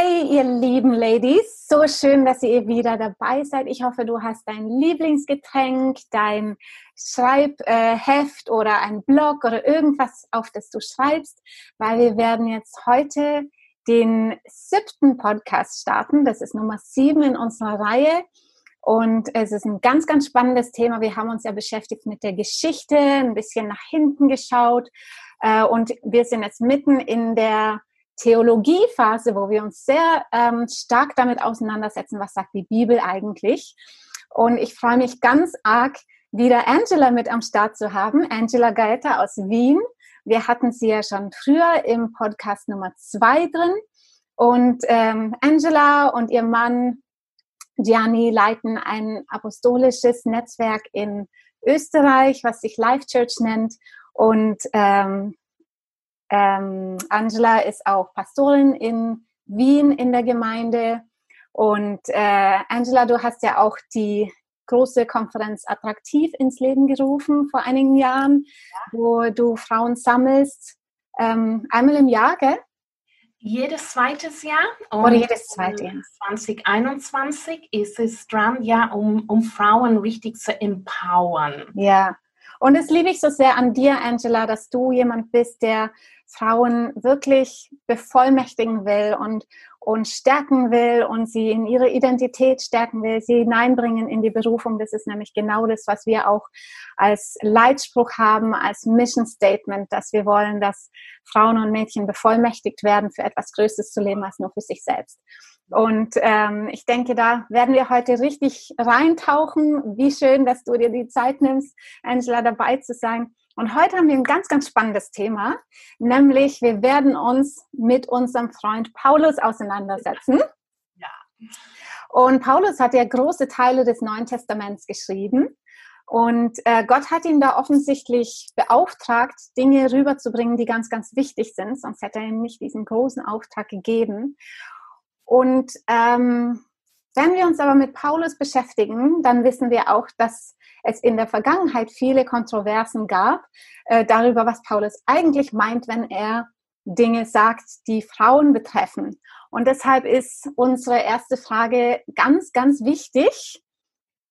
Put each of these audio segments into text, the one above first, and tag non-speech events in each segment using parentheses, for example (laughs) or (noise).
Hey, ihr lieben Ladies, so schön, dass ihr wieder dabei seid. Ich hoffe, du hast dein Lieblingsgetränk, dein Schreibheft oder ein Blog oder irgendwas, auf das du schreibst, weil wir werden jetzt heute den siebten Podcast starten. Das ist Nummer sieben in unserer Reihe. Und es ist ein ganz, ganz spannendes Thema. Wir haben uns ja beschäftigt mit der Geschichte, ein bisschen nach hinten geschaut. Äh, und wir sind jetzt mitten in der Theologiephase, wo wir uns sehr ähm, stark damit auseinandersetzen, was sagt die Bibel eigentlich. Und ich freue mich ganz arg, wieder Angela mit am Start zu haben. Angela Gaeta aus Wien. Wir hatten sie ja schon früher im Podcast Nummer zwei drin. Und ähm, Angela und ihr Mann Gianni leiten ein apostolisches Netzwerk in Österreich, was sich Life Church nennt. Und ähm, ähm, Angela ist auch Pastorin in Wien in der Gemeinde. Und äh, Angela, du hast ja auch die große Konferenz Attraktiv ins Leben gerufen vor einigen Jahren, ja. wo du Frauen sammelst. Ähm, einmal im Jahr, gell? Jedes zweites Jahr. Und Oder jedes zweite Jahr. 2021 ist es dran, ja, um, um Frauen richtig zu empowern. Ja. Und das liebe ich so sehr an dir, Angela, dass du jemand bist, der Frauen wirklich bevollmächtigen will und, und stärken will und sie in ihre Identität stärken will, sie hineinbringen in die Berufung. Das ist nämlich genau das, was wir auch als Leitspruch haben, als Mission Statement, dass wir wollen, dass Frauen und Mädchen bevollmächtigt werden, für etwas Größeres zu leben als nur für sich selbst. Und ähm, ich denke, da werden wir heute richtig reintauchen. Wie schön, dass du dir die Zeit nimmst, Angela, dabei zu sein. Und heute haben wir ein ganz, ganz spannendes Thema, nämlich wir werden uns mit unserem Freund Paulus auseinandersetzen. Ja. Und Paulus hat ja große Teile des Neuen Testaments geschrieben. Und äh, Gott hat ihn da offensichtlich beauftragt, Dinge rüberzubringen, die ganz, ganz wichtig sind. Sonst hätte er ihm nicht diesen großen Auftrag gegeben. Und ähm, wenn wir uns aber mit Paulus beschäftigen, dann wissen wir auch, dass es in der Vergangenheit viele Kontroversen gab äh, darüber, was Paulus eigentlich meint, wenn er Dinge sagt, die Frauen betreffen. Und deshalb ist unsere erste Frage ganz, ganz wichtig.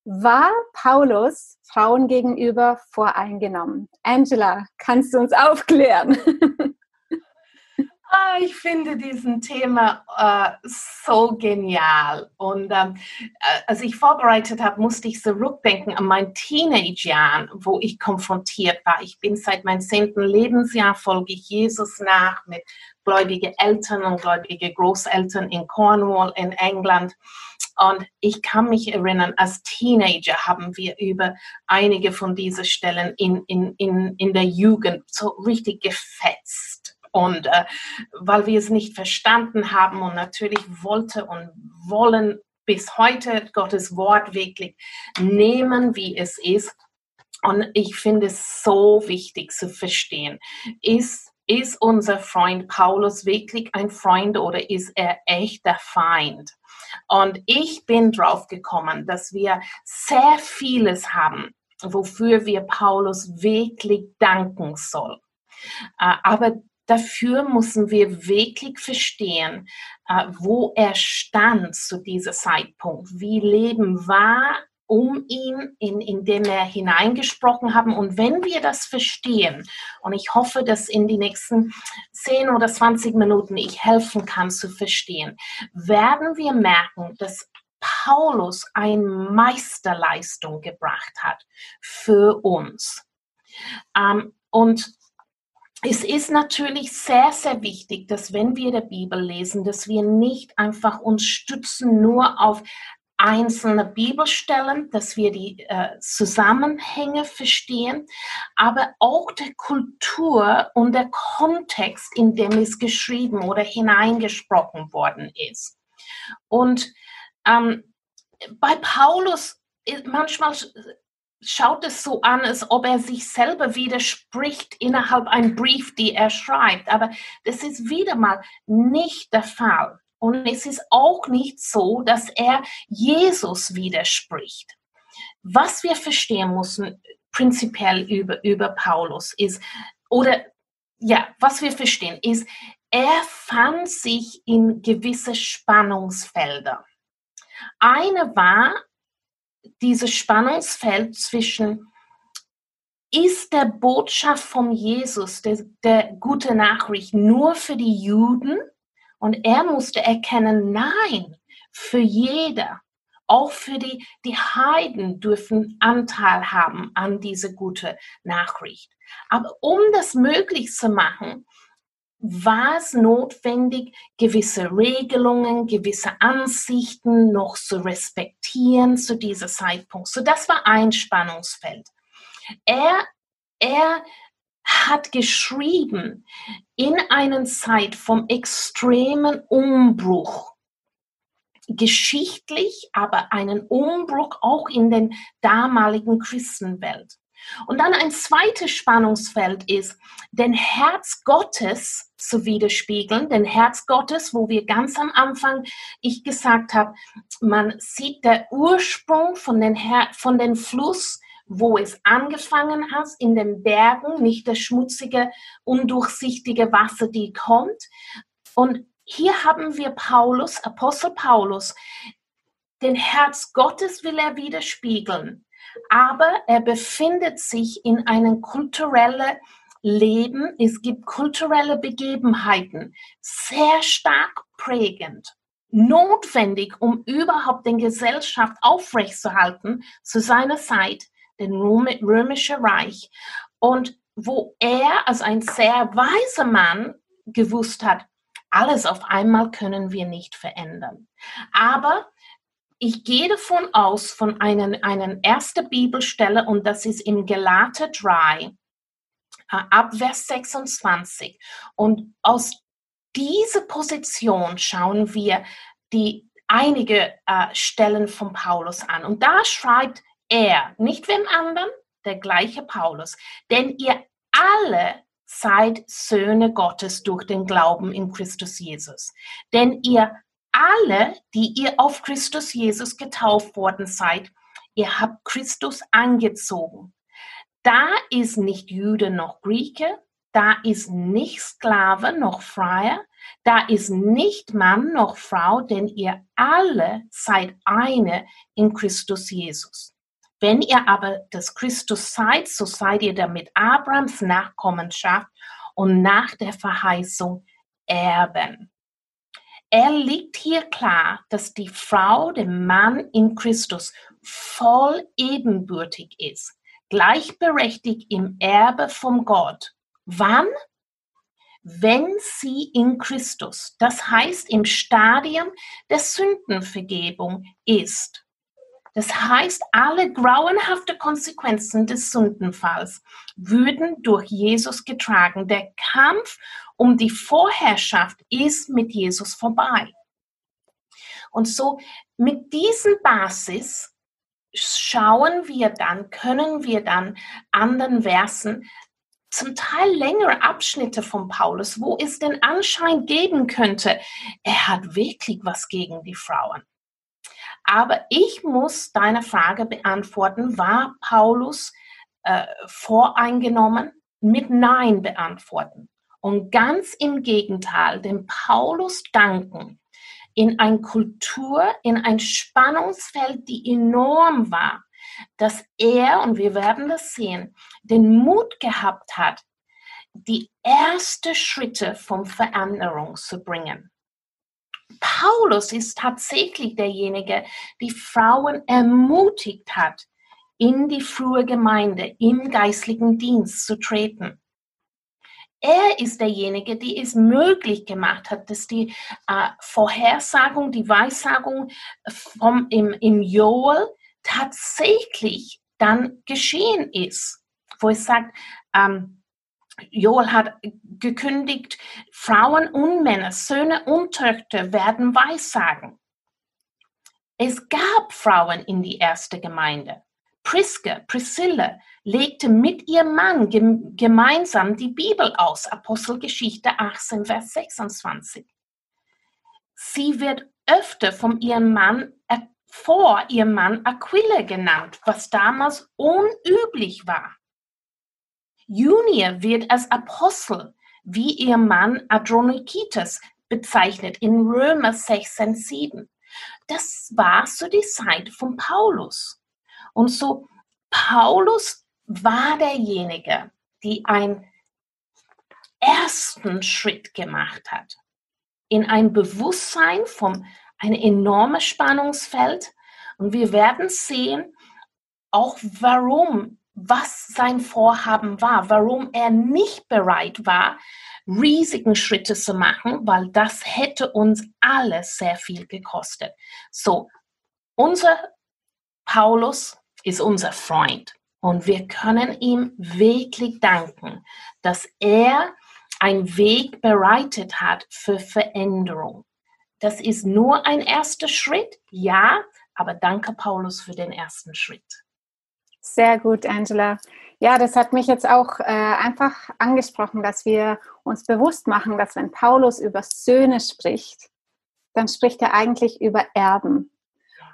War Paulus Frauen gegenüber voreingenommen? Angela, kannst du uns aufklären? (laughs) Ah, ich finde diesen Thema äh, so genial. Und ähm, äh, als ich vorbereitet habe, musste ich zurückdenken an mein Teenage-Jahren, wo ich konfrontiert war. Ich bin seit meinem zehnten Lebensjahr, folge ich Jesus nach mit gläubigen Eltern und gläubigen Großeltern in Cornwall in England. Und ich kann mich erinnern, als Teenager haben wir über einige von diesen Stellen in, in, in, in der Jugend so richtig gefetzt und äh, weil wir es nicht verstanden haben und natürlich wollte und wollen bis heute Gottes Wort wirklich nehmen, wie es ist. Und ich finde es so wichtig zu verstehen, ist, ist unser Freund Paulus wirklich ein Freund oder ist er echt der Feind? Und ich bin drauf gekommen, dass wir sehr vieles haben, wofür wir Paulus wirklich danken sollen. Äh, aber Dafür müssen wir wirklich verstehen, äh, wo er stand zu diesem Zeitpunkt, wie Leben war um ihn, in, in dem er hineingesprochen haben. Und wenn wir das verstehen, und ich hoffe, dass in die nächsten 10 oder 20 Minuten ich helfen kann zu verstehen, werden wir merken, dass Paulus eine Meisterleistung gebracht hat für uns. Ähm, und es ist natürlich sehr, sehr wichtig, dass wenn wir die Bibel lesen, dass wir nicht einfach uns stützen nur auf einzelne Bibelstellen, dass wir die äh, Zusammenhänge verstehen, aber auch der Kultur und der Kontext, in dem es geschrieben oder hineingesprochen worden ist. Und ähm, bei Paulus manchmal schaut es so an, als ob er sich selber widerspricht innerhalb einem Brief, die er schreibt. Aber das ist wieder mal nicht der Fall. Und es ist auch nicht so, dass er Jesus widerspricht. Was wir verstehen müssen, prinzipiell über, über Paulus ist, oder ja, was wir verstehen, ist, er fand sich in gewisse Spannungsfelder. Eine war dieses Spannungsfeld zwischen ist der Botschaft von Jesus, der, der gute Nachricht, nur für die Juden? Und er musste erkennen, nein, für jeder. Auch für die, die Heiden dürfen Anteil haben an diese gute Nachricht. Aber um das möglich zu machen, war es notwendig, gewisse Regelungen, gewisse Ansichten noch zu respektieren zu diesem Zeitpunkt. So, das war ein Spannungsfeld. Er, er hat geschrieben in einer Zeit vom extremen Umbruch geschichtlich, aber einen Umbruch auch in den damaligen Christenwelt. Und dann ein zweites Spannungsfeld ist, den Herz Gottes zu widerspiegeln, den Herz Gottes, wo wir ganz am Anfang, ich gesagt habe, man sieht der Ursprung von den, Her von den Fluss, wo es angefangen hat, in den Bergen, nicht das schmutzige, undurchsichtige Wasser, die kommt. Und hier haben wir Paulus, Apostel Paulus, den Herz Gottes will er widerspiegeln, aber er befindet sich in einem kulturellen Leben. Es gibt kulturelle Begebenheiten, sehr stark prägend, notwendig, um überhaupt den Gesellschaft aufrechtzuerhalten zu seiner Zeit, den römischen Reich. Und wo er als ein sehr weiser Mann gewusst hat, alles auf einmal können wir nicht verändern. Aber ich gehe davon aus, von einer, einer ersten Bibelstelle, und das ist im Galater 3, äh, ab Vers 26. Und aus dieser Position schauen wir die einige äh, Stellen von Paulus an. Und da schreibt er, nicht wem anderen, der gleiche Paulus, denn ihr alle seid Söhne Gottes durch den Glauben in Christus Jesus. Denn ihr alle, die ihr auf Christus Jesus getauft worden seid, ihr habt Christus angezogen. Da ist nicht Jude noch Grieche, da ist nicht Sklave noch Freier, da ist nicht Mann noch Frau, denn ihr alle seid eine in Christus Jesus. Wenn ihr aber das Christus seid, so seid ihr damit Abrahams Nachkommenschaft und nach der Verheißung Erben. Er liegt hier klar, dass die Frau dem Mann in Christus voll ebenbürtig ist, gleichberechtigt im Erbe vom Gott. Wann? Wenn sie in Christus, das heißt im Stadium der Sündenvergebung ist. Das heißt, alle grauenhaften Konsequenzen des Sündenfalls würden durch Jesus getragen. Der Kampf um die Vorherrschaft ist mit Jesus vorbei. Und so mit diesem Basis schauen wir dann, können wir dann anderen Versen zum Teil längere Abschnitte von Paulus, wo es den Anschein geben könnte, er hat wirklich was gegen die Frauen. Aber ich muss deine Frage beantworten, war Paulus äh, voreingenommen? Mit Nein beantworten. Und ganz im Gegenteil, dem Paulus danken in eine Kultur, in ein Spannungsfeld, die enorm war, dass er, und wir werden das sehen, den Mut gehabt hat, die ersten Schritte von Veränderung zu bringen. Paulus ist tatsächlich derjenige, die Frauen ermutigt hat, in die frühe Gemeinde, im geistlichen Dienst zu treten. Er ist derjenige, die es möglich gemacht hat, dass die äh, Vorhersagung, die Weissagung vom, im, im Joel tatsächlich dann geschehen ist. Wo es sagt, ähm, Joel hat gekündigt, Frauen und Männer, Söhne und Töchter werden Weissagen. Es gab Frauen in die erste Gemeinde. Priska, Priscilla legte mit ihrem Mann gemeinsam die Bibel aus, Apostelgeschichte 18, Vers 26. Sie wird öfter von ihrem Mann vor ihrem Mann Aquila genannt, was damals unüblich war. Junia wird als Apostel wie ihr Mann Adronikites bezeichnet in Römer 16,7. Das war so die Zeit von Paulus. Und so Paulus war derjenige, die einen ersten Schritt gemacht hat in ein Bewusstsein von einem enormen Spannungsfeld. Und wir werden sehen, auch warum, was sein Vorhaben war, warum er nicht bereit war, riesigen Schritte zu machen, weil das hätte uns alle sehr viel gekostet. So, unser Paulus ist unser Freund und wir können ihm wirklich danken, dass er einen Weg bereitet hat für Veränderung. Das ist nur ein erster Schritt, ja, aber danke Paulus für den ersten Schritt. Sehr gut, Angela. Ja, das hat mich jetzt auch äh, einfach angesprochen, dass wir uns bewusst machen, dass wenn Paulus über Söhne spricht, dann spricht er eigentlich über Erben.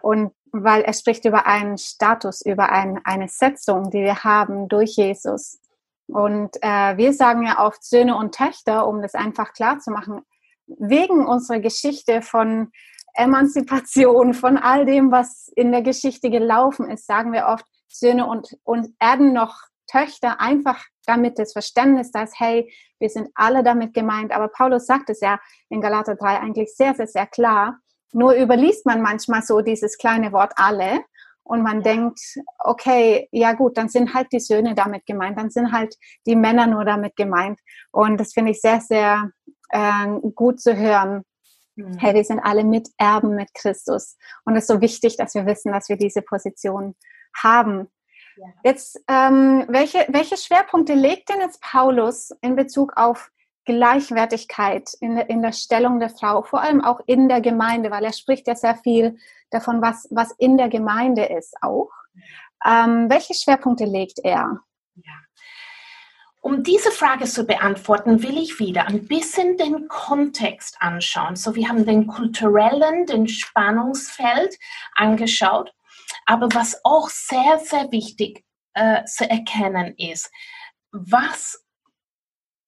Und weil er spricht über einen Status, über ein, eine Setzung, die wir haben durch Jesus. Und äh, wir sagen ja oft Söhne und Töchter, um das einfach klar zu machen, wegen unserer Geschichte von Emanzipation, von all dem, was in der Geschichte gelaufen ist, sagen wir oft Söhne und, und Erden noch Töchter, einfach damit das Verständnis, dass, hey, wir sind alle damit gemeint. Aber Paulus sagt es ja in Galater 3 eigentlich sehr, sehr, sehr klar. Nur überliest man manchmal so dieses kleine Wort alle und man ja. denkt, okay, ja gut, dann sind halt die Söhne damit gemeint, dann sind halt die Männer nur damit gemeint. Und das finde ich sehr, sehr äh, gut zu hören. Mhm. Hey, wir sind alle Miterben mit Christus. Und es ist so wichtig, dass wir wissen, dass wir diese Position haben. Ja. Jetzt, ähm, welche, welche Schwerpunkte legt denn jetzt Paulus in Bezug auf Gleichwertigkeit in, in der Stellung der Frau, vor allem auch in der Gemeinde, weil er spricht ja sehr viel davon, was, was in der Gemeinde ist auch. Ähm, welche Schwerpunkte legt er? Ja. Um diese Frage zu beantworten, will ich wieder ein bisschen den Kontext anschauen. So, wir haben den kulturellen, den Spannungsfeld angeschaut. Aber was auch sehr, sehr wichtig äh, zu erkennen ist, was,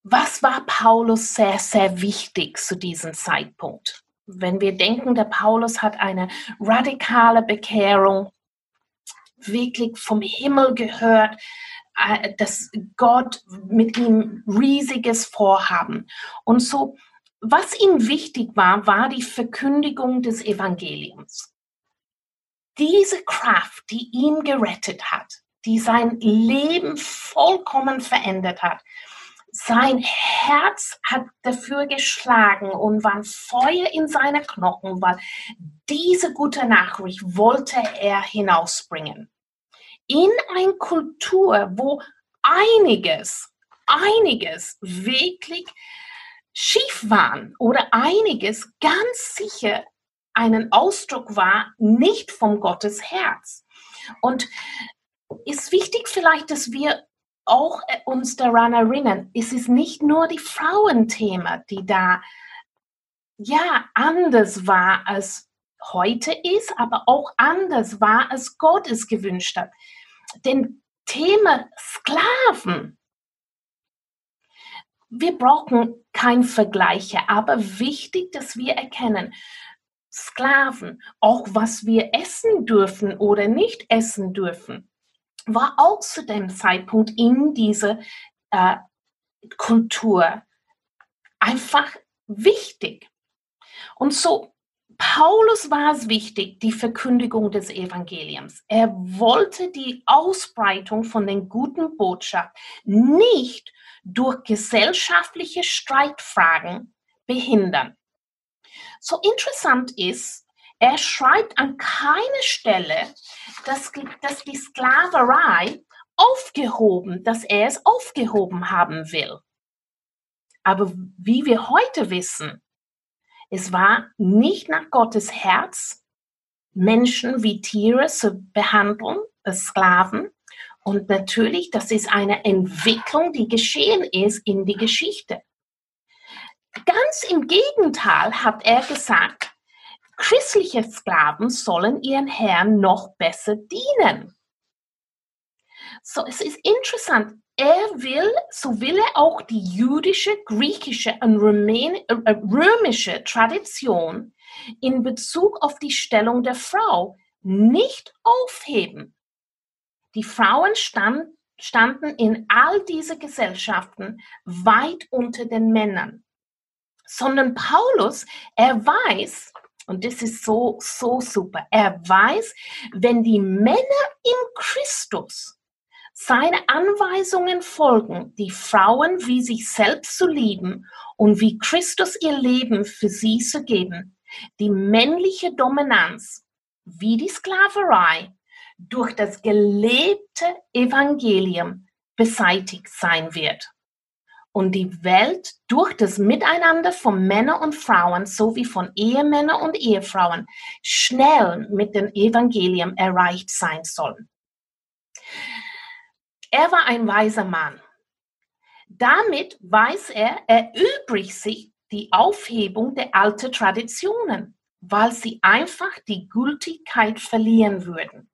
was war Paulus sehr, sehr wichtig zu diesem Zeitpunkt? Wenn wir denken, der Paulus hat eine radikale Bekehrung wirklich vom Himmel gehört, äh, dass Gott mit ihm riesiges Vorhaben. Und so, was ihm wichtig war, war die Verkündigung des Evangeliums. Diese Kraft, die ihn gerettet hat, die sein Leben vollkommen verändert hat, sein Herz hat dafür geschlagen und war Feuer in seine Knochen, weil diese gute Nachricht wollte er hinausbringen. In eine Kultur, wo einiges, einiges wirklich schief war oder einiges ganz sicher einen Ausdruck war, nicht vom Gottes Herz. Und ist wichtig vielleicht, dass wir auch äh, uns daran erinnern, es ist nicht nur die Frauenthema, die da ja anders war als heute ist, aber auch anders war, als Gott es gewünscht hat. Denn Thema Sklaven, wir brauchen kein Vergleiche, aber wichtig, dass wir erkennen, Sklaven, auch was wir essen dürfen oder nicht essen dürfen, war auch zu dem Zeitpunkt in dieser äh, Kultur einfach wichtig. Und so, Paulus war es wichtig, die Verkündigung des Evangeliums. Er wollte die Ausbreitung von den guten Botschaft nicht durch gesellschaftliche Streitfragen behindern. So interessant ist, er schreibt an keiner Stelle, dass, dass die Sklaverei aufgehoben, dass er es aufgehoben haben will. Aber wie wir heute wissen, es war nicht nach Gottes Herz, Menschen wie Tiere zu behandeln, Sklaven. Und natürlich, das ist eine Entwicklung, die geschehen ist in die Geschichte. Ganz im Gegenteil hat er gesagt, christliche Sklaven sollen ihren Herrn noch besser dienen. So, es ist interessant. er will, so will er auch die jüdische, griechische und äh, römische Tradition in Bezug auf die Stellung der Frau nicht aufheben. Die Frauen stand, standen in all diese Gesellschaften weit unter den Männern. Sondern Paulus, er weiß, und das ist so, so super, er weiß, wenn die Männer in Christus seine Anweisungen folgen, die Frauen wie sich selbst zu lieben und wie Christus ihr Leben für sie zu geben, die männliche Dominanz wie die Sklaverei durch das gelebte Evangelium beseitigt sein wird und die Welt durch das Miteinander von Männern und Frauen sowie von Ehemännern und Ehefrauen schnell mit dem Evangelium erreicht sein soll. Er war ein weiser Mann. Damit weiß er, erübrigt sich die Aufhebung der alten Traditionen, weil sie einfach die Gültigkeit verlieren würden.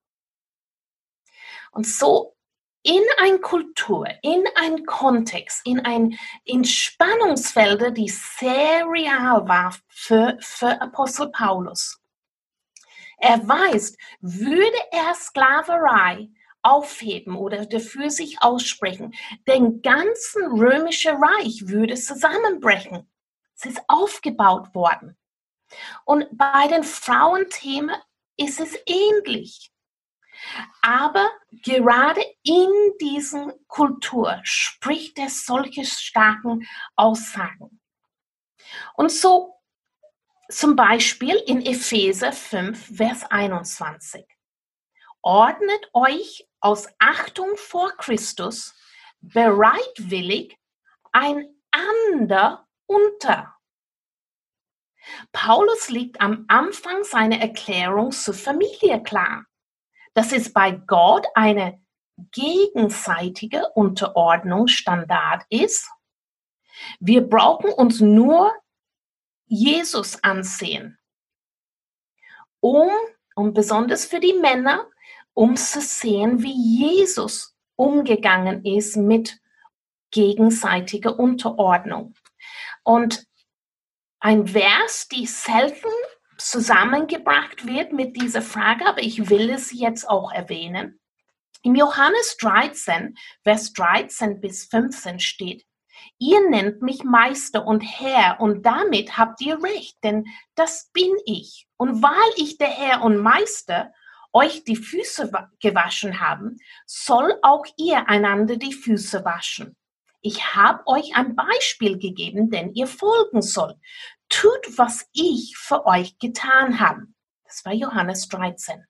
Und so in ein Kultur, in ein Kontext, in ein in Spannungsfelder, die sehr real war für, für Apostel Paulus. Er weiß, würde er Sklaverei aufheben oder dafür sich aussprechen, den ganzen römischen Reich würde zusammenbrechen. Es ist aufgebaut worden. Und bei den Frauenthemen ist es ähnlich. Aber gerade in diesen Kultur spricht er solche starken Aussagen. Und so zum Beispiel in Epheser 5, Vers 21. Ordnet euch aus Achtung vor Christus bereitwillig einander unter. Paulus legt am Anfang seiner Erklärung zur Familie klar dass es bei Gott eine gegenseitige Unterordnung Standard ist. Wir brauchen uns nur Jesus ansehen, um, und besonders für die Männer, um zu sehen, wie Jesus umgegangen ist mit gegenseitiger Unterordnung. Und ein Vers, die selten zusammengebracht wird mit dieser Frage, aber ich will es jetzt auch erwähnen. Im Johannes 13, Vers 13 bis 15 steht, ihr nennt mich Meister und Herr und damit habt ihr recht, denn das bin ich. Und weil ich der Herr und Meister euch die Füße gewaschen haben, soll auch ihr einander die Füße waschen. Ich habe euch ein Beispiel gegeben, denn ihr folgen soll tut, was ich für euch getan habe. Das war Johannes 13.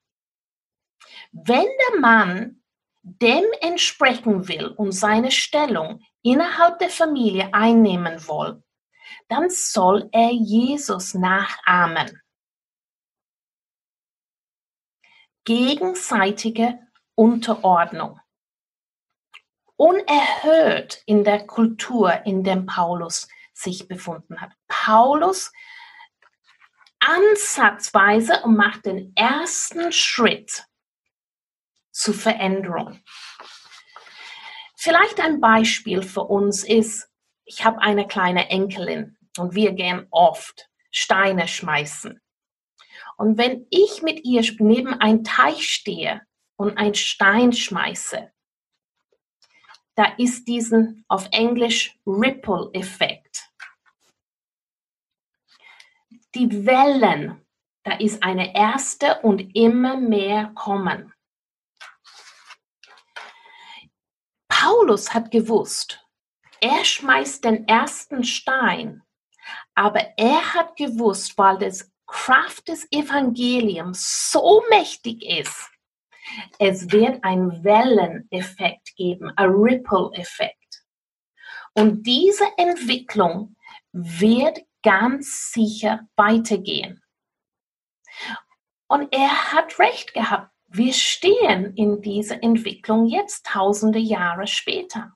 Wenn der Mann dem entsprechen will und seine Stellung innerhalb der Familie einnehmen will, dann soll er Jesus nachahmen. Gegenseitige Unterordnung. Unerhört in der Kultur, in dem Paulus sich befunden hat. Paulus ansatzweise und macht den ersten Schritt zur Veränderung. Vielleicht ein Beispiel für uns ist, ich habe eine kleine Enkelin und wir gehen oft Steine schmeißen. Und wenn ich mit ihr neben einem Teich stehe und einen Stein schmeiße, da ist diesen auf Englisch Ripple-Effekt. Die Wellen, da ist eine erste und immer mehr kommen. Paulus hat gewusst, er schmeißt den ersten Stein, aber er hat gewusst, weil das Kraft des Evangeliums so mächtig ist, es wird einen Welleneffekt geben, ein Ripple-Effekt. Und diese Entwicklung wird ganz sicher weitergehen. Und er hat recht gehabt. Wir stehen in dieser Entwicklung jetzt tausende Jahre später.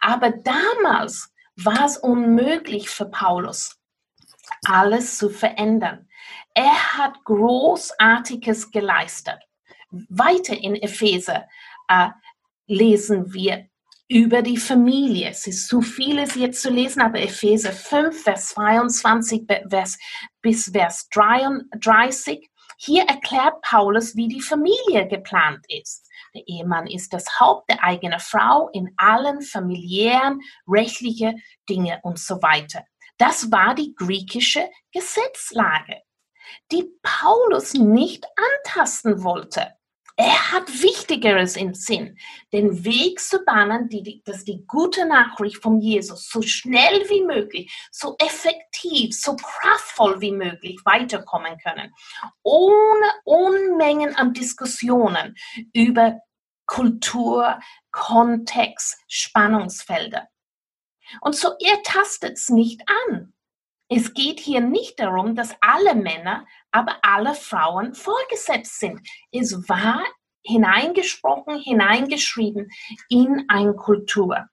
Aber damals war es unmöglich für Paulus, alles zu verändern. Er hat Großartiges geleistet. Weiter in Epheser äh, lesen wir über die Familie. Es ist zu vieles jetzt zu lesen, aber Epheser 5, Vers 22 bis Vers 33. Hier erklärt Paulus, wie die Familie geplant ist. Der Ehemann ist das Haupt der eigenen Frau in allen familiären, rechtlichen Dinge und so weiter. Das war die griechische Gesetzlage, die Paulus nicht antasten wollte. Er hat Wichtigeres im Sinn, den Weg zu bahnen, die, dass die gute Nachricht von Jesus so schnell wie möglich, so effektiv, so kraftvoll wie möglich weiterkommen können, ohne Unmengen an Diskussionen über Kultur, Kontext, Spannungsfelder. Und so ihr tastet es nicht an. Es geht hier nicht darum, dass alle Männer, aber alle Frauen vorgesetzt sind. Es war hineingesprochen, hineingeschrieben in eine Kultur.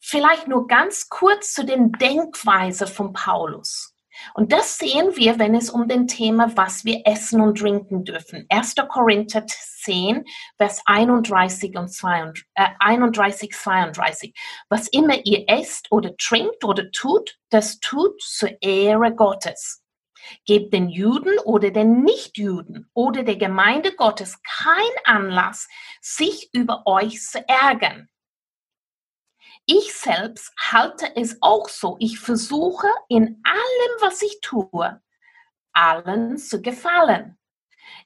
Vielleicht nur ganz kurz zu den Denkweise von Paulus. Und das sehen wir, wenn es um den Thema, was wir essen und trinken dürfen. 1. Korinther 10, Vers 31 und 32, äh, 31, 32. Was immer ihr esst oder trinkt oder tut, das tut zur Ehre Gottes. Gebt den Juden oder den Nichtjuden oder der Gemeinde Gottes kein Anlass, sich über euch zu ärgern. Ich selbst halte es auch so. Ich versuche in allem, was ich tue, allen zu gefallen.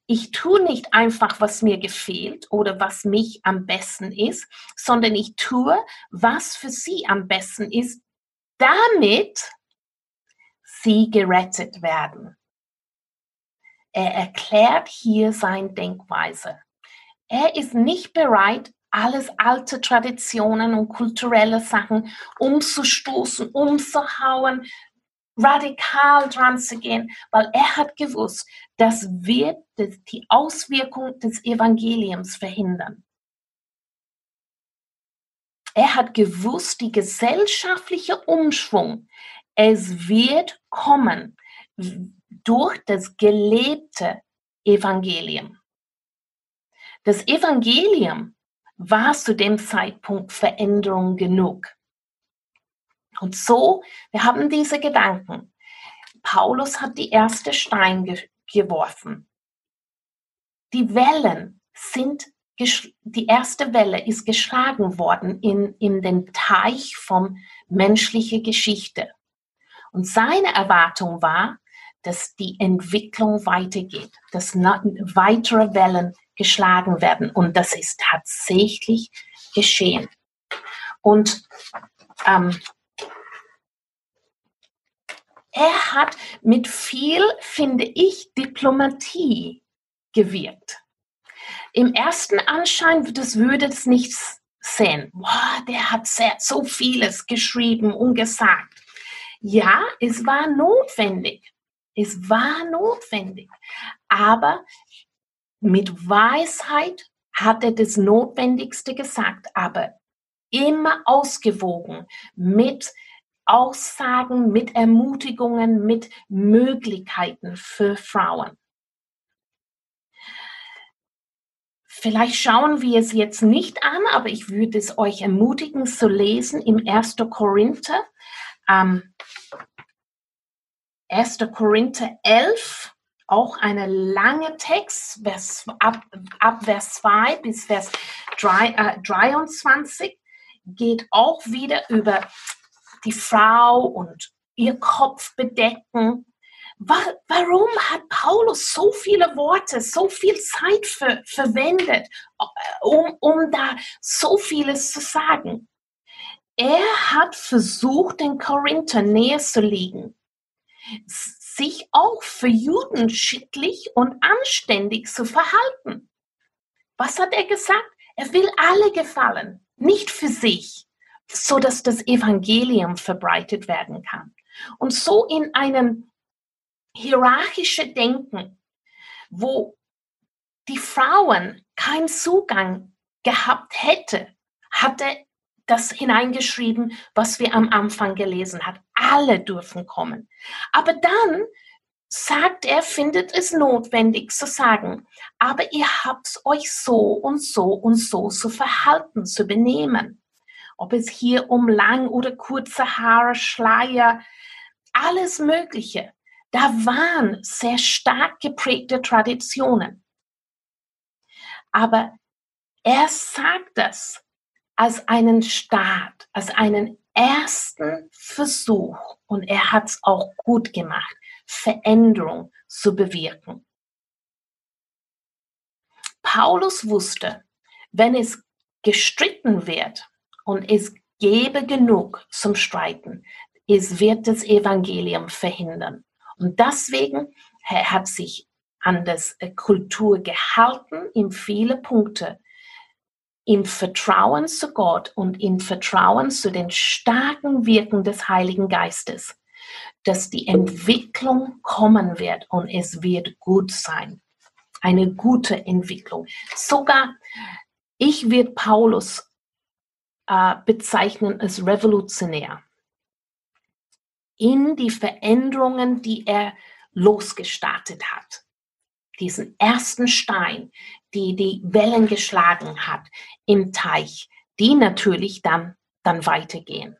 Ich tue nicht einfach, was mir gefällt oder was mich am besten ist, sondern ich tue, was für sie am besten ist, damit sie gerettet werden. Er erklärt hier seine Denkweise. Er ist nicht bereit, alles alte Traditionen und kulturelle Sachen umzustoßen, umzuhauen, radikal dran zu gehen, weil er hat gewusst, das wird die Auswirkung des Evangeliums verhindern. Er hat gewusst, die gesellschaftliche Umschwung, es wird kommen durch das gelebte Evangelium. Das Evangelium war zu dem Zeitpunkt Veränderung genug. Und so, wir haben diese Gedanken. Paulus hat die erste Stein ge geworfen. Die Wellen sind, die erste Welle ist geschlagen worden in, in den Teich von menschlicher Geschichte. Und seine Erwartung war, dass die Entwicklung weitergeht, dass weitere Wellen geschlagen werden. Und das ist tatsächlich geschehen. Und ähm, er hat mit viel, finde ich, Diplomatie gewirkt. Im ersten Anschein das würde es nicht sehen. Boah, der hat sehr, so vieles geschrieben und gesagt. Ja, es war notwendig. Es war notwendig. Aber mit Weisheit hat er das Notwendigste gesagt, aber immer ausgewogen mit Aussagen, mit Ermutigungen, mit Möglichkeiten für Frauen. Vielleicht schauen wir es jetzt nicht an, aber ich würde es euch ermutigen zu lesen im 1. Korinther, ähm, 1. Korinther 11, auch eine lange Text, Vers, ab, ab Vers 2 bis Vers 3, äh, 23, geht auch wieder über die Frau und ihr Kopf bedecken. Warum hat Paulus so viele Worte, so viel Zeit für, verwendet, um, um da so vieles zu sagen? Er hat versucht, den Korinther näher zu liegen sich auch für Juden schicklich und anständig zu verhalten. Was hat er gesagt? Er will alle gefallen, nicht für sich, so dass das Evangelium verbreitet werden kann. Und so in einem hierarchischen Denken, wo die Frauen keinen Zugang gehabt hätte, hat er das hineingeschrieben, was wir am Anfang gelesen haben. Alle dürfen kommen. Aber dann sagt er, findet es notwendig zu sagen, aber ihr habt euch so und so und so zu verhalten, zu benehmen. Ob es hier um lang oder kurze Haare, Schleier, alles Mögliche. Da waren sehr stark geprägte Traditionen. Aber er sagt das als einen Start, als einen ersten Versuch, und er hat es auch gut gemacht, Veränderung zu bewirken. Paulus wusste, wenn es gestritten wird und es gäbe genug zum Streiten, es wird das Evangelium verhindern. Und deswegen er hat sich an das äh, Kultur gehalten in viele Punkte, im Vertrauen zu Gott und im Vertrauen zu den starken Wirken des Heiligen Geistes, dass die Entwicklung kommen wird und es wird gut sein. Eine gute Entwicklung. Sogar ich wird Paulus äh, bezeichnen als revolutionär. In die Veränderungen, die er losgestartet hat diesen ersten Stein, die die Wellen geschlagen hat im Teich, die natürlich dann, dann weitergehen.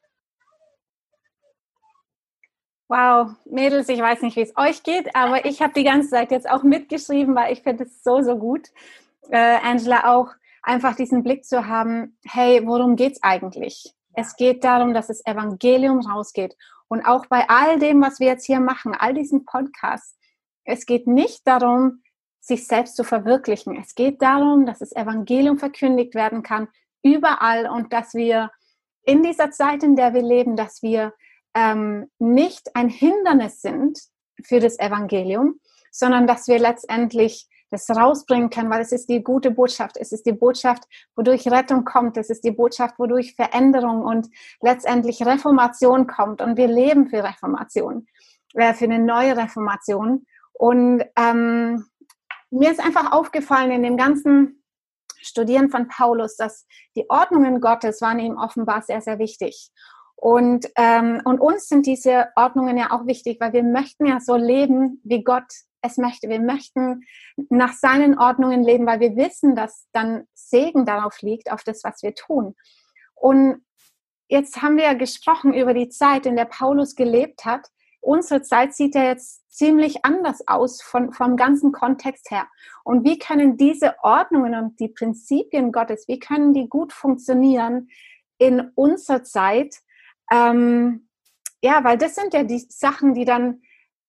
Wow, Mädels, ich weiß nicht, wie es euch geht, aber ich habe die ganze Zeit jetzt auch mitgeschrieben, weil ich finde es so, so gut, äh, Angela, auch einfach diesen Blick zu haben, hey, worum geht es eigentlich? Es geht darum, dass das Evangelium rausgeht. Und auch bei all dem, was wir jetzt hier machen, all diesen Podcasts, es geht nicht darum, sich selbst zu verwirklichen. Es geht darum, dass das Evangelium verkündigt werden kann, überall und dass wir in dieser Zeit, in der wir leben, dass wir ähm, nicht ein Hindernis sind für das Evangelium, sondern dass wir letztendlich das rausbringen können, weil es ist die gute Botschaft. Es ist die Botschaft, wodurch Rettung kommt. Es ist die Botschaft, wodurch Veränderung und letztendlich Reformation kommt. Und wir leben für Reformation, äh, für eine neue Reformation. Und ähm, mir ist einfach aufgefallen in dem ganzen Studieren von Paulus, dass die Ordnungen Gottes waren ihm offenbar sehr, sehr wichtig. Und, ähm, und uns sind diese Ordnungen ja auch wichtig, weil wir möchten ja so leben, wie Gott es möchte. Wir möchten nach seinen Ordnungen leben, weil wir wissen, dass dann Segen darauf liegt, auf das, was wir tun. Und jetzt haben wir ja gesprochen über die Zeit, in der Paulus gelebt hat unsere Zeit sieht ja jetzt ziemlich anders aus von, vom ganzen Kontext her. Und wie können diese Ordnungen und die Prinzipien Gottes, wie können die gut funktionieren in unserer Zeit? Ähm, ja, weil das sind ja die Sachen, die dann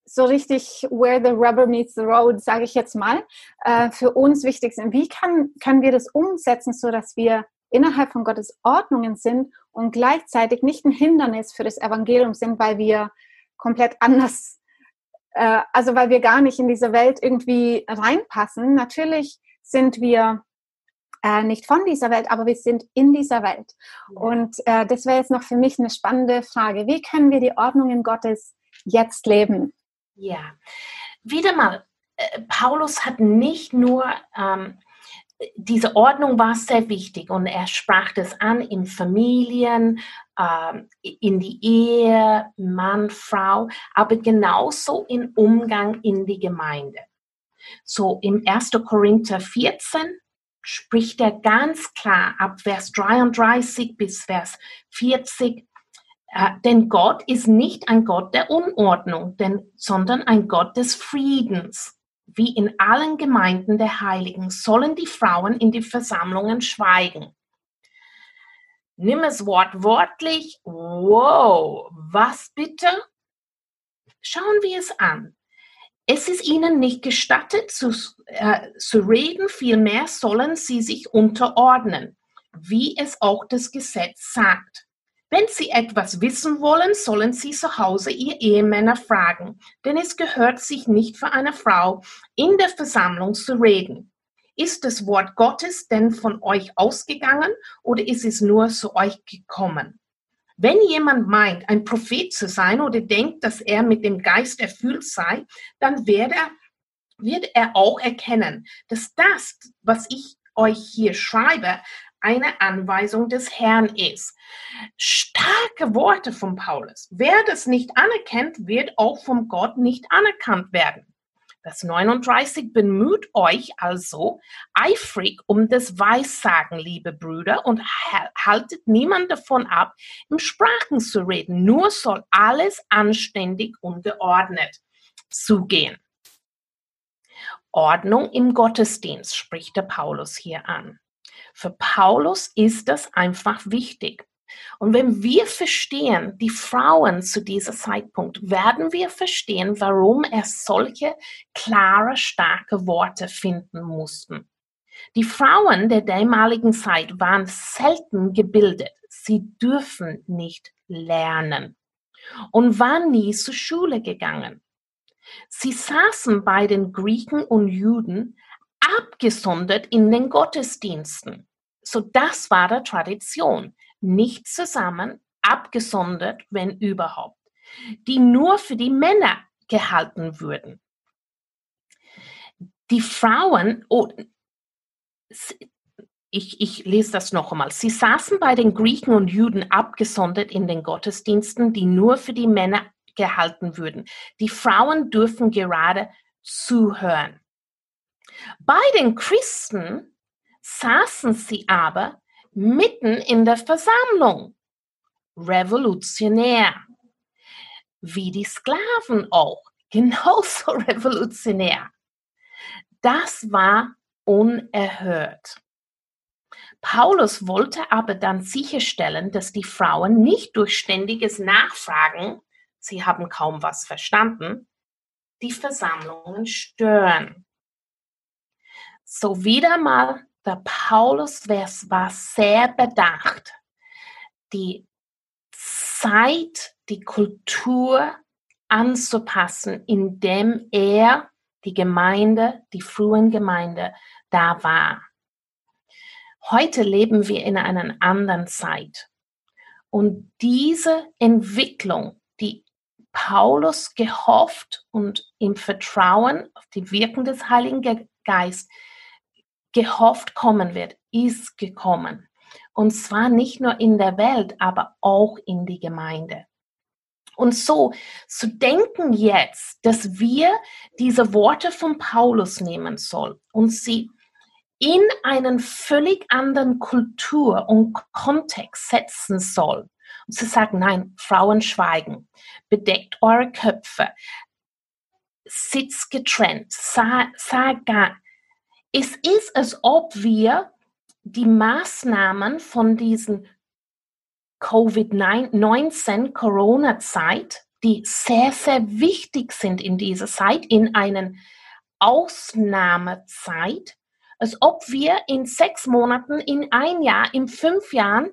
so richtig where the rubber meets the road, sage ich jetzt mal, äh, für uns wichtig sind. Wie kann, können wir das umsetzen, so dass wir innerhalb von Gottes Ordnungen sind und gleichzeitig nicht ein Hindernis für das Evangelium sind, weil wir komplett anders, äh, also weil wir gar nicht in diese Welt irgendwie reinpassen. Natürlich sind wir äh, nicht von dieser Welt, aber wir sind in dieser Welt. Ja. Und äh, das wäre jetzt noch für mich eine spannende Frage. Wie können wir die Ordnungen Gottes jetzt leben? Ja, wieder mal, äh, Paulus hat nicht nur ähm, diese Ordnung war sehr wichtig und er sprach das an in Familien, in die Ehe, Mann, Frau, aber genauso im Umgang in die Gemeinde. So im 1. Korinther 14 spricht er ganz klar ab Vers 33 bis Vers 40, äh, denn Gott ist nicht ein Gott der Unordnung, denn, sondern ein Gott des Friedens wie in allen Gemeinden der Heiligen, sollen die Frauen in die Versammlungen schweigen. Nimm es wortwörtlich. Wow, was bitte? Schauen wir es an. Es ist ihnen nicht gestattet zu, äh, zu reden, vielmehr sollen sie sich unterordnen, wie es auch das Gesetz sagt. Wenn Sie etwas wissen wollen, sollen Sie zu Hause Ihr Ehemänner fragen, denn es gehört sich nicht für eine Frau, in der Versammlung zu reden. Ist das Wort Gottes denn von euch ausgegangen oder ist es nur zu euch gekommen? Wenn jemand meint, ein Prophet zu sein oder denkt, dass er mit dem Geist erfüllt sei, dann wird er, wird er auch erkennen, dass das, was ich euch hier schreibe, eine Anweisung des Herrn ist. Starke Worte von Paulus. Wer das nicht anerkennt, wird auch vom Gott nicht anerkannt werden. Vers 39 bemüht euch also eifrig um das Weissagen, liebe Brüder, und haltet niemand davon ab, in Sprachen zu reden. Nur soll alles anständig und geordnet zugehen. Ordnung im Gottesdienst spricht der Paulus hier an. Für Paulus ist das einfach wichtig. Und wenn wir verstehen, die Frauen zu diesem Zeitpunkt, werden wir verstehen, warum er solche klare, starke Worte finden mussten. Die Frauen der damaligen Zeit waren selten gebildet. Sie dürfen nicht lernen und waren nie zur Schule gegangen. Sie saßen bei den Griechen und Juden abgesondert in den Gottesdiensten. So das war der Tradition nicht zusammen, abgesondert, wenn überhaupt, die nur für die Männer gehalten würden. Die Frauen, oh, ich, ich lese das noch einmal. Sie saßen bei den Griechen und Juden abgesondert in den Gottesdiensten, die nur für die Männer gehalten würden. Die Frauen dürfen gerade zuhören. Bei den Christen saßen sie aber mitten in der Versammlung. Revolutionär. Wie die Sklaven auch. (laughs) Genauso revolutionär. Das war unerhört. Paulus wollte aber dann sicherstellen, dass die Frauen nicht durch ständiges Nachfragen, sie haben kaum was verstanden, die Versammlungen stören. So wieder mal der Paulus war sehr bedacht, die Zeit, die Kultur anzupassen, indem er die Gemeinde, die frühen Gemeinde da war. Heute leben wir in einer anderen Zeit. Und diese Entwicklung, die Paulus gehofft und im Vertrauen auf die Wirkung des Heiligen Geistes gehofft kommen wird, ist gekommen. Und zwar nicht nur in der Welt, aber auch in die Gemeinde. Und so zu denken jetzt, dass wir diese Worte von Paulus nehmen sollen und sie in einen völlig anderen Kultur und Kontext setzen soll. Und zu sagen, nein, Frauen schweigen, bedeckt eure Köpfe, sitzt getrennt, sag, sag gar, es ist, als ob wir die Maßnahmen von diesen Covid-19 Corona-Zeit, die sehr, sehr wichtig sind in dieser Zeit, in einer Ausnahmezeit, als ob wir in sechs Monaten, in ein Jahr, in fünf Jahren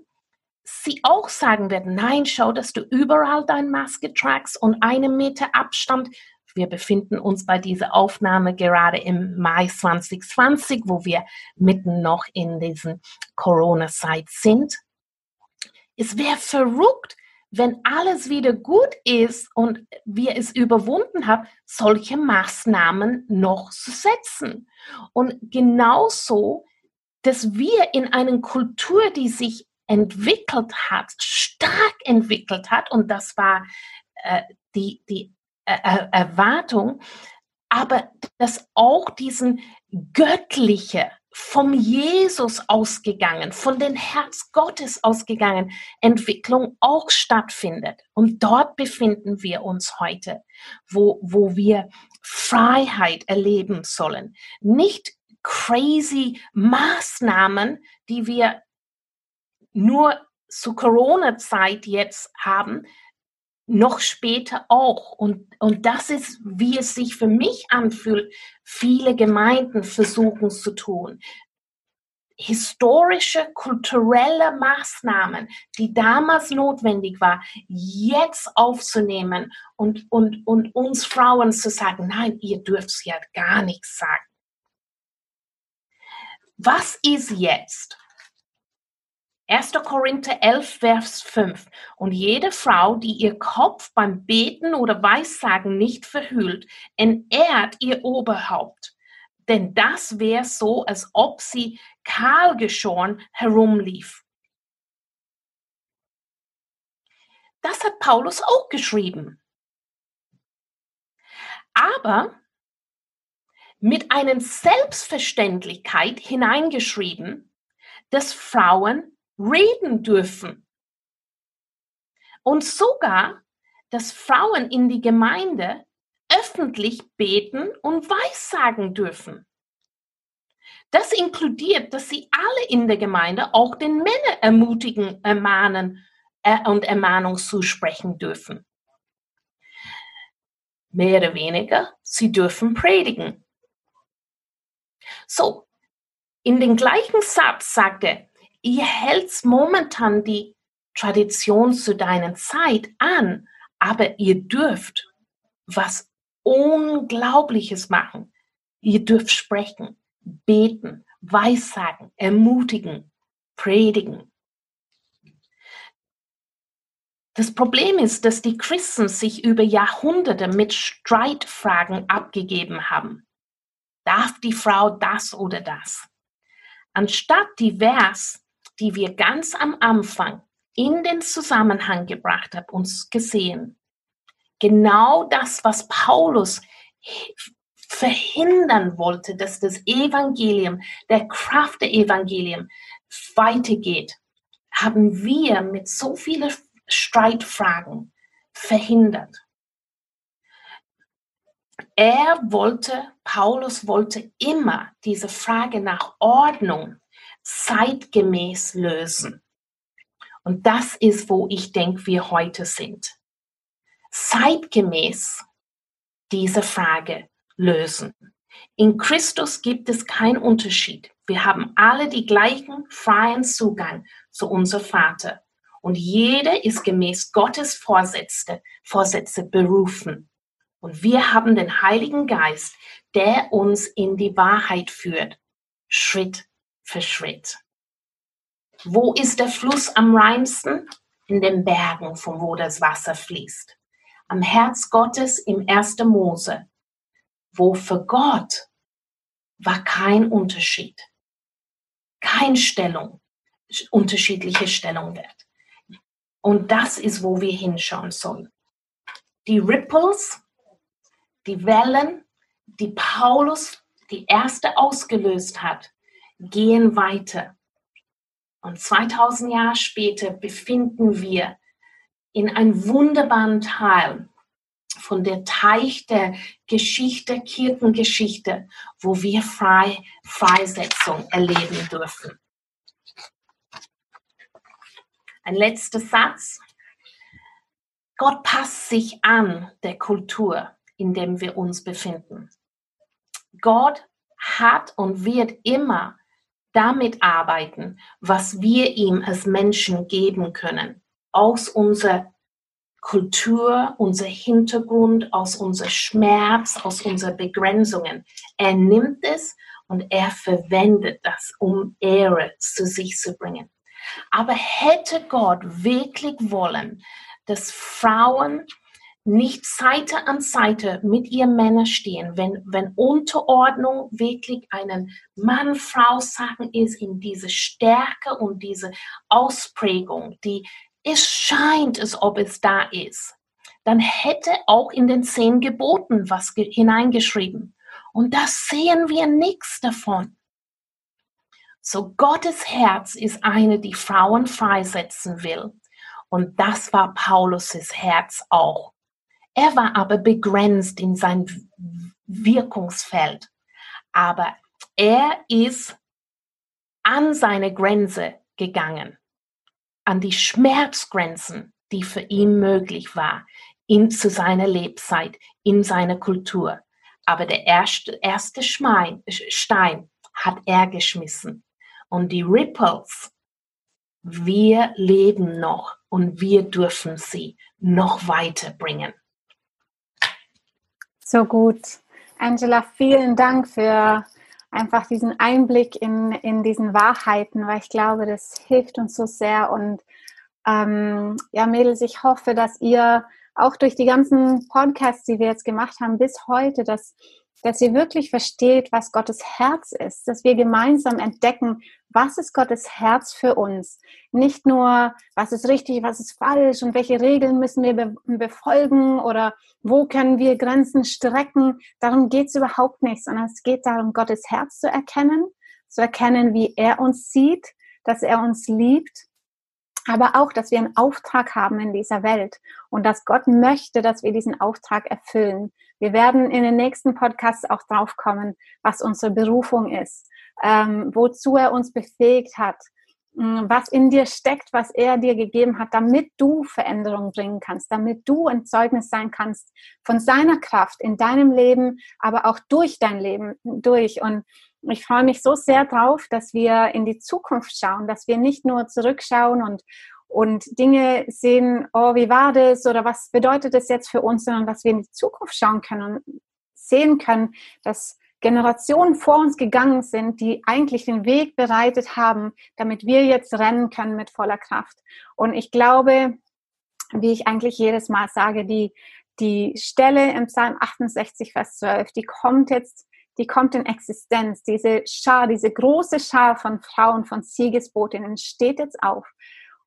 sie auch sagen werden, nein, schau, dass du überall deine Maske tragst und einen Meter Abstand. Wir befinden uns bei dieser Aufnahme gerade im Mai 2020, wo wir mitten noch in diesen Corona-Zeit sind. Es wäre verrückt, wenn alles wieder gut ist und wir es überwunden haben, solche Maßnahmen noch zu setzen. Und genauso, dass wir in einer Kultur, die sich entwickelt hat, stark entwickelt hat, und das war äh, die, die Erwartung, aber dass auch diesen göttliche, vom Jesus ausgegangen, von den Herz Gottes ausgegangen Entwicklung auch stattfindet. Und dort befinden wir uns heute, wo, wo wir Freiheit erleben sollen. Nicht crazy Maßnahmen, die wir nur zu Corona-Zeit jetzt haben, noch später auch. Und, und das ist, wie es sich für mich anfühlt, viele Gemeinden versuchen zu tun. Historische, kulturelle Maßnahmen, die damals notwendig war, jetzt aufzunehmen und, und, und uns Frauen zu sagen, nein, ihr dürft ja gar nichts sagen. Was ist jetzt? 1. Korinther 11, Vers 5. Und jede Frau, die ihr Kopf beim Beten oder Weissagen nicht verhüllt, entehrt ihr Oberhaupt. denn das wäre so, als ob sie kahlgeschoren herumlief. Das hat Paulus auch geschrieben. Aber mit einer Selbstverständlichkeit hineingeschrieben, dass Frauen reden dürfen. Und sogar, dass Frauen in die Gemeinde öffentlich beten und weissagen dürfen. Das inkludiert, dass sie alle in der Gemeinde auch den Männer ermutigen, ermahnen äh, und Ermahnung zusprechen dürfen. Mehr oder weniger, sie dürfen predigen. So, in den gleichen Satz sagt er, ihr hält momentan die Tradition zu deiner Zeit an, aber ihr dürft was Unglaubliches machen. Ihr dürft sprechen, beten, weissagen, ermutigen, predigen. Das Problem ist, dass die Christen sich über Jahrhunderte mit Streitfragen abgegeben haben. Darf die Frau das oder das? Anstatt die Vers, die wir ganz am Anfang in den Zusammenhang gebracht haben, uns gesehen, genau das, was Paulus verhindern wollte, dass das Evangelium, der Kraft der Evangelium weitergeht, haben wir mit so vielen Streitfragen verhindert. Er wollte, Paulus wollte immer diese Frage nach Ordnung zeitgemäß lösen. Und das ist, wo ich denke, wir heute sind zeitgemäß diese Frage lösen. In Christus gibt es keinen Unterschied. Wir haben alle die gleichen freien Zugang zu unserem Vater. Und jeder ist gemäß Gottes Vorsätze, Vorsätze berufen. Und wir haben den Heiligen Geist, der uns in die Wahrheit führt, Schritt für Schritt. Wo ist der Fluss am reinsten? In den Bergen, von wo das Wasser fließt am Herz Gottes im 1. Mose, wo für Gott war kein Unterschied, kein Stellung, unterschiedliche Stellungwert. Und das ist, wo wir hinschauen sollen. Die Ripples, die Wellen, die Paulus die erste ausgelöst hat, gehen weiter. Und 2000 Jahre später befinden wir in einem wunderbaren Teil von der Teich der Geschichte, Kirchengeschichte, wo wir frei, Freisetzung erleben dürfen. Ein letzter Satz. Gott passt sich an der Kultur, in der wir uns befinden. Gott hat und wird immer damit arbeiten, was wir ihm als Menschen geben können aus unserer Kultur, unser Hintergrund, aus unser Schmerz, aus unseren Begrenzungen. Er nimmt es und er verwendet das, um Ehre zu sich zu bringen. Aber hätte Gott wirklich wollen, dass Frauen nicht Seite an Seite mit ihren Männern stehen, wenn, wenn Unterordnung wirklich einen Mann-Frau-Sachen ist, in diese Stärke und diese Ausprägung, die es scheint, als ob es da ist, dann hätte auch in den zehn Geboten was hineingeschrieben. Und da sehen wir nichts davon. So Gottes Herz ist eine, die Frauen freisetzen will. Und das war Paulus' Herz auch. Er war aber begrenzt in sein Wirkungsfeld. Aber er ist an seine Grenze gegangen an die Schmerzgrenzen, die für ihn möglich war, in, zu seiner Lebzeit, in seiner Kultur. Aber der erste, erste Schmein, Stein hat er geschmissen. Und die Ripples, wir leben noch und wir dürfen sie noch weiterbringen. So gut. Angela, vielen Dank für einfach diesen Einblick in, in diesen Wahrheiten, weil ich glaube, das hilft uns so sehr. Und ähm, ja, Mädels, ich hoffe, dass ihr auch durch die ganzen Podcasts, die wir jetzt gemacht haben bis heute, dass dass ihr wirklich versteht, was Gottes Herz ist, dass wir gemeinsam entdecken, was ist Gottes Herz für uns. Nicht nur, was ist richtig, was ist falsch und welche Regeln müssen wir befolgen oder wo können wir Grenzen strecken. Darum geht es überhaupt nicht, sondern es geht darum, Gottes Herz zu erkennen, zu erkennen, wie er uns sieht, dass er uns liebt aber auch, dass wir einen Auftrag haben in dieser Welt und dass Gott möchte, dass wir diesen Auftrag erfüllen. Wir werden in den nächsten Podcasts auch drauf kommen, was unsere Berufung ist, ähm, wozu er uns befähigt hat, hm, was in dir steckt, was er dir gegeben hat, damit du Veränderung bringen kannst, damit du ein Zeugnis sein kannst von seiner Kraft in deinem Leben, aber auch durch dein Leben durch. Und ich freue mich so sehr drauf, dass wir in die Zukunft schauen, dass wir nicht nur zurückschauen und, und Dinge sehen, oh, wie war das oder was bedeutet das jetzt für uns, sondern dass wir in die Zukunft schauen können und sehen können, dass Generationen vor uns gegangen sind, die eigentlich den Weg bereitet haben, damit wir jetzt rennen können mit voller Kraft. Und ich glaube, wie ich eigentlich jedes Mal sage, die, die Stelle im Psalm 68, Vers 12, die kommt jetzt die kommt in Existenz. Diese Schar, diese große Schar von Frauen, von Siegesbotinnen steht jetzt auf,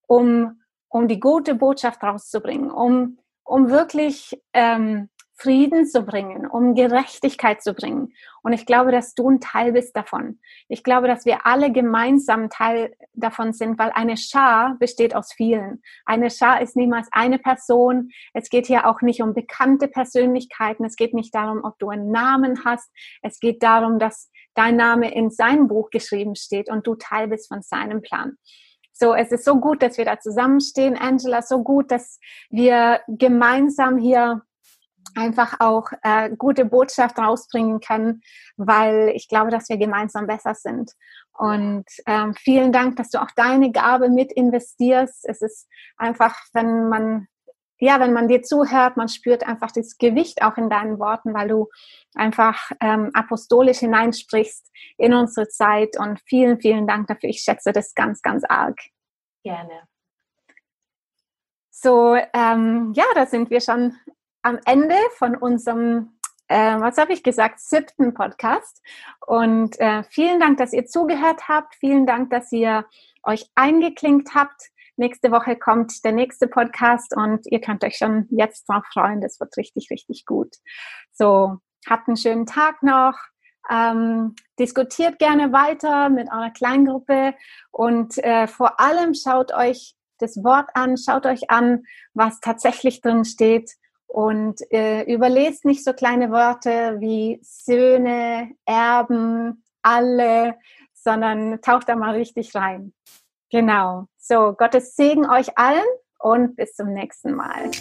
um, um die gute Botschaft rauszubringen, um, um wirklich ähm, Frieden zu bringen, um Gerechtigkeit zu bringen. Und ich glaube, dass du ein Teil bist davon. Ich glaube, dass wir alle gemeinsam Teil davon sind, weil eine Schar besteht aus vielen. Eine Schar ist niemals eine Person. Es geht hier auch nicht um bekannte Persönlichkeiten. Es geht nicht darum, ob du einen Namen hast. Es geht darum, dass dein Name in seinem Buch geschrieben steht und du Teil bist von seinem Plan. So, es ist so gut, dass wir da zusammenstehen, Angela, so gut, dass wir gemeinsam hier einfach auch äh, gute Botschaft rausbringen können, weil ich glaube, dass wir gemeinsam besser sind. Und ähm, vielen Dank, dass du auch deine Gabe mit investierst. Es ist einfach, wenn man ja, wenn man dir zuhört, man spürt einfach das Gewicht auch in deinen Worten, weil du einfach ähm, apostolisch hineinsprichst in unsere Zeit. Und vielen, vielen Dank dafür. Ich schätze das ganz, ganz arg. Gerne. So, ähm, ja, da sind wir schon am Ende von unserem, äh, was habe ich gesagt, siebten Podcast. Und äh, vielen Dank, dass ihr zugehört habt. Vielen Dank, dass ihr euch eingeklinkt habt. Nächste Woche kommt der nächste Podcast und ihr könnt euch schon jetzt drauf freuen. Das wird richtig, richtig gut. So, habt einen schönen Tag noch. Ähm, diskutiert gerne weiter mit eurer Kleingruppe und äh, vor allem schaut euch das Wort an, schaut euch an, was tatsächlich drin steht und äh, überlest nicht so kleine Worte wie Söhne, Erben, alle, sondern taucht da mal richtig rein. Genau. So, Gottes Segen euch allen und bis zum nächsten Mal.